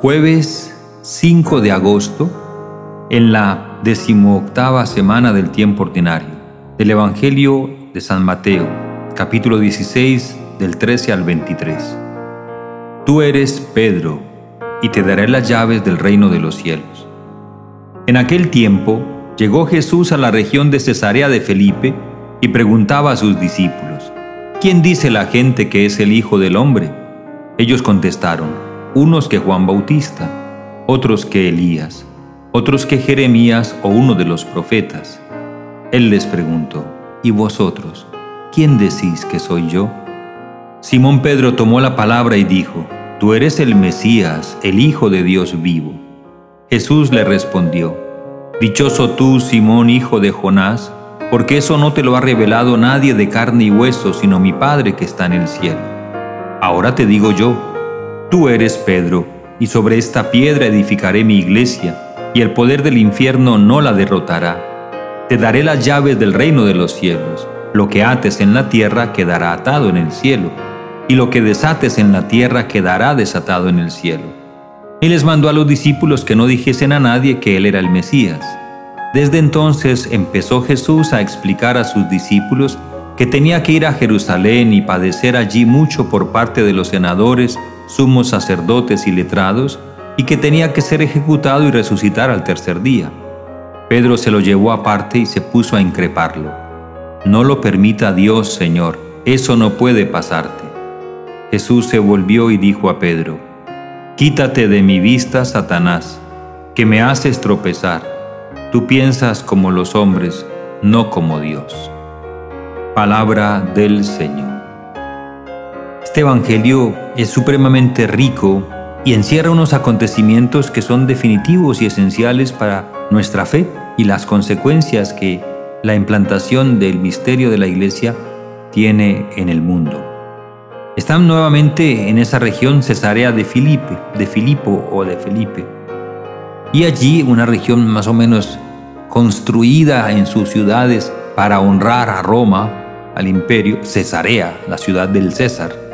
Jueves 5 de agosto, en la decimoctava semana del tiempo ordinario, del Evangelio de San Mateo, capítulo 16, del 13 al 23. Tú eres Pedro, y te daré las llaves del reino de los cielos. En aquel tiempo llegó Jesús a la región de Cesarea de Felipe y preguntaba a sus discípulos, ¿quién dice la gente que es el Hijo del Hombre? Ellos contestaron, unos que Juan Bautista, otros que Elías, otros que Jeremías o uno de los profetas. Él les preguntó, ¿y vosotros? ¿Quién decís que soy yo? Simón Pedro tomó la palabra y dijo, Tú eres el Mesías, el Hijo de Dios vivo. Jesús le respondió, Dichoso tú, Simón, hijo de Jonás, porque eso no te lo ha revelado nadie de carne y hueso, sino mi Padre que está en el cielo. Ahora te digo yo, tú eres Pedro, y sobre esta piedra edificaré mi iglesia, y el poder del infierno no la derrotará. Te daré las llaves del reino de los cielos. Lo que ates en la tierra quedará atado en el cielo y lo que desates en la tierra quedará desatado en el cielo. Y les mandó a los discípulos que no dijesen a nadie que él era el Mesías. Desde entonces empezó Jesús a explicar a sus discípulos que tenía que ir a Jerusalén y padecer allí mucho por parte de los senadores, sumos sacerdotes y letrados, y que tenía que ser ejecutado y resucitar al tercer día. Pedro se lo llevó aparte y se puso a increparlo. No lo permita Dios, Señor, eso no puede pasarte. Jesús se volvió y dijo a Pedro, Quítate de mi vista, Satanás, que me haces tropezar. Tú piensas como los hombres, no como Dios. Palabra del Señor. Este Evangelio es supremamente rico y encierra unos acontecimientos que son definitivos y esenciales para nuestra fe y las consecuencias que la implantación del misterio de la Iglesia tiene en el mundo. Están nuevamente en esa región Cesarea de Filipe, de Filipo o de Felipe. Y allí una región más o menos construida en sus ciudades para honrar a Roma, al imperio, Cesarea, la ciudad del César.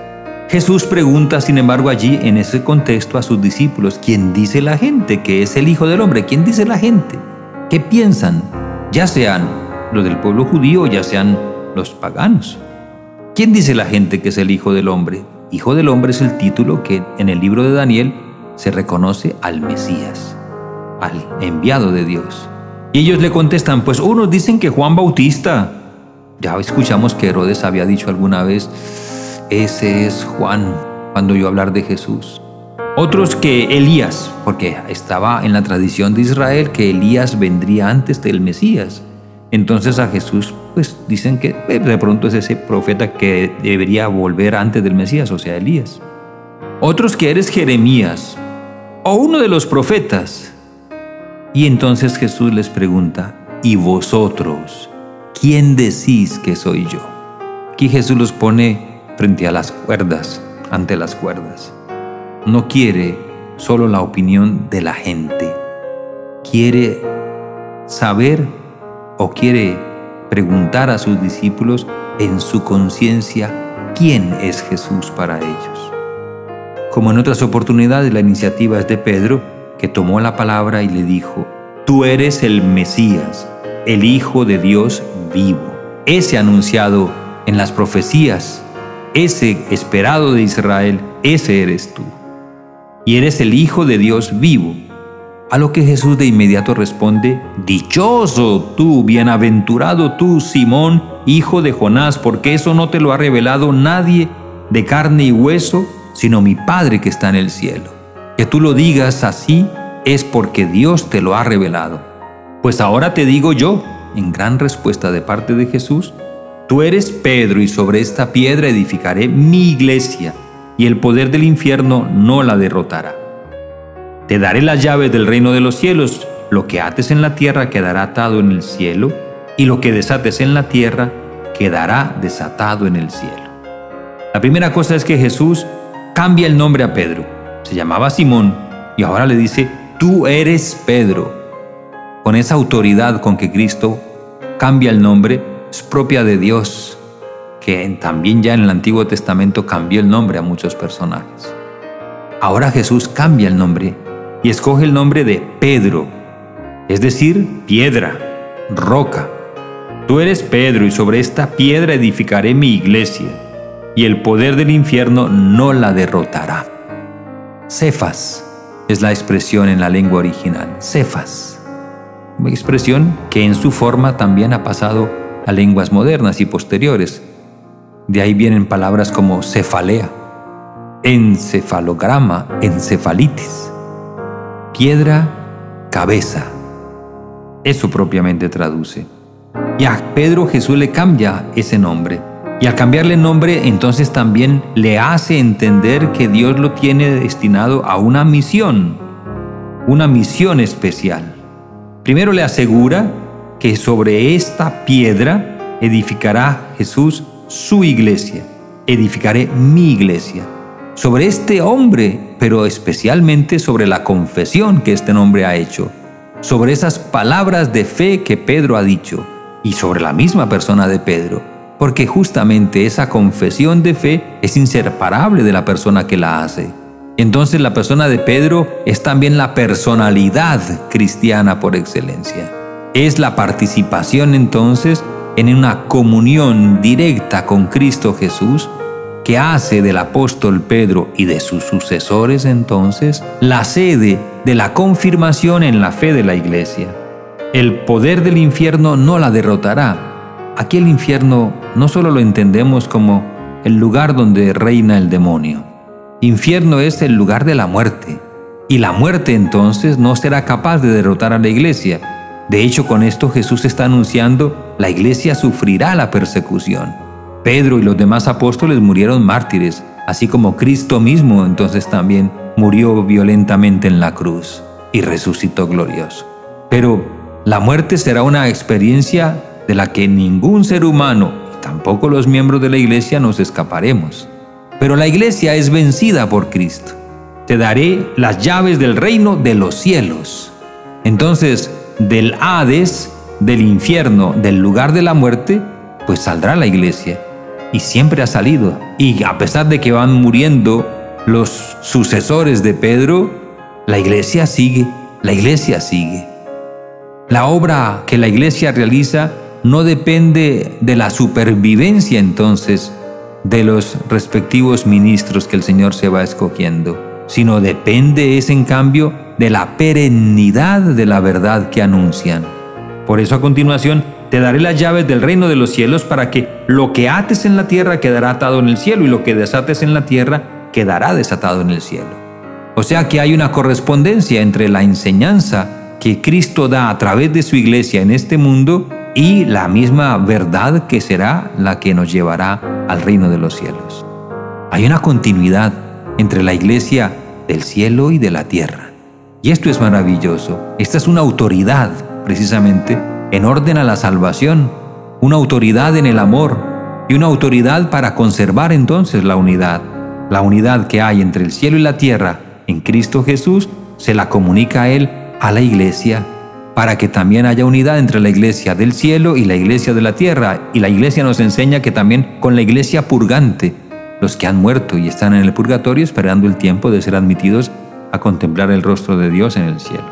Jesús pregunta, sin embargo, allí en ese contexto a sus discípulos, ¿quién dice la gente que es el Hijo del Hombre? ¿Quién dice la gente? ¿Qué piensan? Ya sean los del pueblo judío, ya sean los paganos. ¿Quién dice la gente que es el Hijo del Hombre? Hijo del Hombre es el título que en el libro de Daniel se reconoce al Mesías, al enviado de Dios. Y ellos le contestan, pues unos dicen que Juan Bautista. Ya escuchamos que Herodes había dicho alguna vez, ese es Juan, cuando yo hablar de Jesús. Otros que Elías, porque estaba en la tradición de Israel que Elías vendría antes del Mesías. Entonces a Jesús, pues dicen que eh, de pronto es ese profeta que debería volver antes del Mesías, o sea, Elías. Otros que eres Jeremías o uno de los profetas. Y entonces Jesús les pregunta, ¿y vosotros? ¿Quién decís que soy yo? Aquí Jesús los pone frente a las cuerdas, ante las cuerdas. No quiere solo la opinión de la gente. Quiere saber o quiere preguntar a sus discípulos en su conciencia quién es Jesús para ellos. Como en otras oportunidades, la iniciativa es de Pedro, que tomó la palabra y le dijo, Tú eres el Mesías, el Hijo de Dios vivo, ese anunciado en las profecías, ese esperado de Israel, ese eres tú. Y eres el Hijo de Dios vivo a lo que Jesús de inmediato responde, Dichoso tú, bienaventurado tú, Simón, hijo de Jonás, porque eso no te lo ha revelado nadie de carne y hueso, sino mi Padre que está en el cielo. Que tú lo digas así es porque Dios te lo ha revelado. Pues ahora te digo yo, en gran respuesta de parte de Jesús, tú eres Pedro y sobre esta piedra edificaré mi iglesia, y el poder del infierno no la derrotará. Te daré las llaves del reino de los cielos. Lo que ates en la tierra quedará atado en el cielo, y lo que desates en la tierra quedará desatado en el cielo. La primera cosa es que Jesús cambia el nombre a Pedro. Se llamaba Simón y ahora le dice, tú eres Pedro. Con esa autoridad con que Cristo cambia el nombre, es propia de Dios, que también ya en el Antiguo Testamento cambió el nombre a muchos personajes. Ahora Jesús cambia el nombre y escoge el nombre de Pedro, es decir, piedra, roca. Tú eres Pedro y sobre esta piedra edificaré mi iglesia y el poder del infierno no la derrotará. Cefas es la expresión en la lengua original, Cefas. Una expresión que en su forma también ha pasado a lenguas modernas y posteriores. De ahí vienen palabras como cefalea, encefalograma, encefalitis, piedra, cabeza. Eso propiamente traduce. Y a Pedro Jesús le cambia ese nombre. Y al cambiarle nombre, entonces también le hace entender que Dios lo tiene destinado a una misión, una misión especial. Primero le asegura que sobre esta piedra edificará Jesús su iglesia, edificaré mi iglesia sobre este hombre, pero especialmente sobre la confesión que este hombre ha hecho, sobre esas palabras de fe que Pedro ha dicho y sobre la misma persona de Pedro, porque justamente esa confesión de fe es inseparable de la persona que la hace. Entonces la persona de Pedro es también la personalidad cristiana por excelencia. Es la participación entonces en una comunión directa con Cristo Jesús que hace del apóstol Pedro y de sus sucesores entonces la sede de la confirmación en la fe de la iglesia. El poder del infierno no la derrotará. Aquí el infierno no solo lo entendemos como el lugar donde reina el demonio. Infierno es el lugar de la muerte. Y la muerte entonces no será capaz de derrotar a la iglesia. De hecho, con esto Jesús está anunciando, la iglesia sufrirá la persecución. Pedro y los demás apóstoles murieron mártires, así como Cristo mismo entonces también murió violentamente en la cruz y resucitó glorioso. Pero la muerte será una experiencia de la que ningún ser humano, tampoco los miembros de la iglesia, nos escaparemos. Pero la iglesia es vencida por Cristo. Te daré las llaves del reino de los cielos. Entonces, del Hades, del infierno, del lugar de la muerte, pues saldrá la iglesia y siempre ha salido. Y a pesar de que van muriendo los sucesores de Pedro, la iglesia sigue, la iglesia sigue. La obra que la iglesia realiza no depende de la supervivencia entonces de los respectivos ministros que el Señor se va escogiendo, sino depende es en cambio de la perennidad de la verdad que anuncian. Por eso a continuación te daré las llaves del reino de los cielos para que lo que ates en la tierra quedará atado en el cielo y lo que desates en la tierra quedará desatado en el cielo. O sea que hay una correspondencia entre la enseñanza que Cristo da a través de su iglesia en este mundo y la misma verdad que será la que nos llevará al reino de los cielos. Hay una continuidad entre la iglesia del cielo y de la tierra. Y esto es maravilloso. Esta es una autoridad, precisamente, en orden a la salvación, una autoridad en el amor y una autoridad para conservar entonces la unidad. La unidad que hay entre el cielo y la tierra en Cristo Jesús se la comunica a Él a la iglesia para que también haya unidad entre la iglesia del cielo y la iglesia de la tierra. Y la iglesia nos enseña que también con la iglesia purgante, los que han muerto y están en el purgatorio esperando el tiempo de ser admitidos a contemplar el rostro de Dios en el cielo.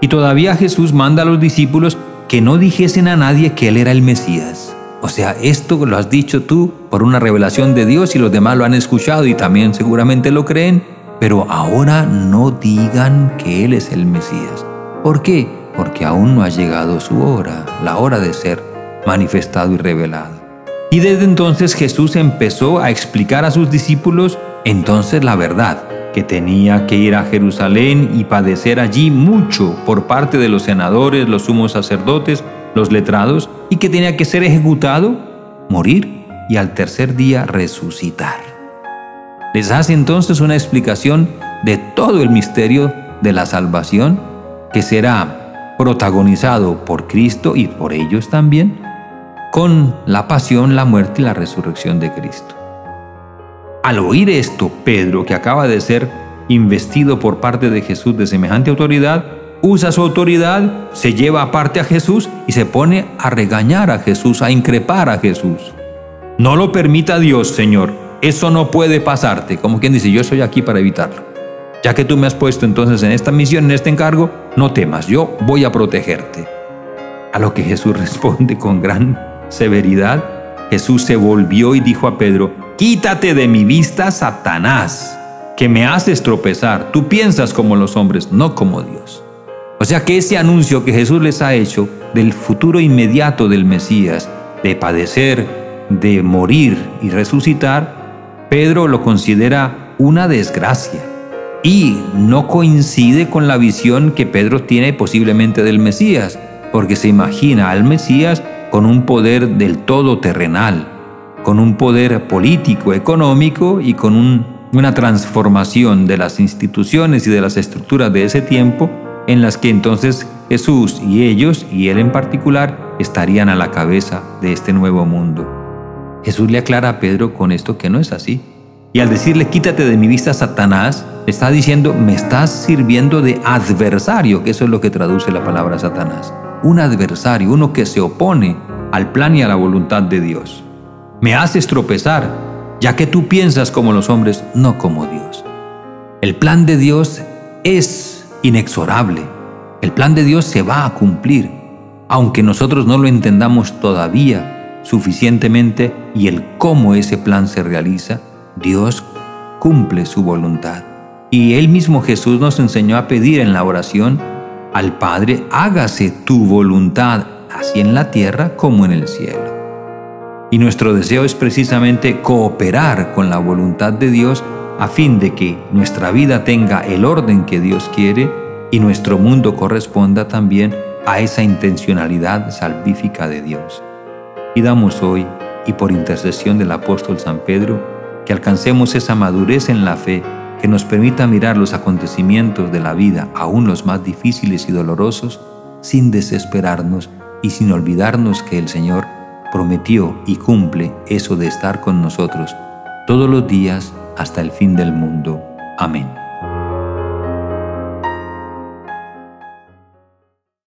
Y todavía Jesús manda a los discípulos que no dijesen a nadie que Él era el Mesías. O sea, esto lo has dicho tú por una revelación de Dios y los demás lo han escuchado y también seguramente lo creen, pero ahora no digan que Él es el Mesías. ¿Por qué? Porque aún no ha llegado su hora, la hora de ser manifestado y revelado. Y desde entonces Jesús empezó a explicar a sus discípulos entonces la verdad, que tenía que ir a Jerusalén y padecer allí mucho por parte de los senadores, los sumos sacerdotes, los letrados, y que tenía que ser ejecutado, morir y al tercer día resucitar. Les hace entonces una explicación de todo el misterio de la salvación que será protagonizado por Cristo y por ellos también, con la pasión, la muerte y la resurrección de Cristo. Al oír esto, Pedro, que acaba de ser investido por parte de Jesús de semejante autoridad, usa su autoridad, se lleva aparte a Jesús y se pone a regañar a Jesús, a increpar a Jesús. No lo permita Dios, Señor. Eso no puede pasarte. Como quien dice, yo estoy aquí para evitarlo. Ya que tú me has puesto entonces en esta misión, en este encargo, no temas, yo voy a protegerte. A lo que Jesús responde con gran severidad, Jesús se volvió y dijo a Pedro, Quítate de mi vista, Satanás, que me haces tropezar. Tú piensas como los hombres, no como Dios. O sea que ese anuncio que Jesús les ha hecho del futuro inmediato del Mesías, de padecer, de morir y resucitar, Pedro lo considera una desgracia y no coincide con la visión que Pedro tiene posiblemente del Mesías, porque se imagina al Mesías con un poder del todo terrenal, con un poder político, económico y con una transformación de las instituciones y de las estructuras de ese tiempo en las que entonces Jesús y ellos, y él en particular, estarían a la cabeza de este nuevo mundo. Jesús le aclara a Pedro con esto que no es así. Y al decirle quítate de mi vista Satanás, está diciendo me estás sirviendo de adversario, que eso es lo que traduce la palabra Satanás un adversario, uno que se opone al plan y a la voluntad de Dios. Me haces tropezar, ya que tú piensas como los hombres, no como Dios. El plan de Dios es inexorable. El plan de Dios se va a cumplir, aunque nosotros no lo entendamos todavía suficientemente y el cómo ese plan se realiza, Dios cumple su voluntad. Y Él mismo Jesús nos enseñó a pedir en la oración al Padre, hágase tu voluntad, así en la tierra como en el cielo. Y nuestro deseo es precisamente cooperar con la voluntad de Dios a fin de que nuestra vida tenga el orden que Dios quiere y nuestro mundo corresponda también a esa intencionalidad salvífica de Dios. Pidamos hoy, y por intercesión del apóstol San Pedro, que alcancemos esa madurez en la fe que nos permita mirar los acontecimientos de la vida, aún los más difíciles y dolorosos, sin desesperarnos y sin olvidarnos que el Señor prometió y cumple eso de estar con nosotros todos los días hasta el fin del mundo. Amén.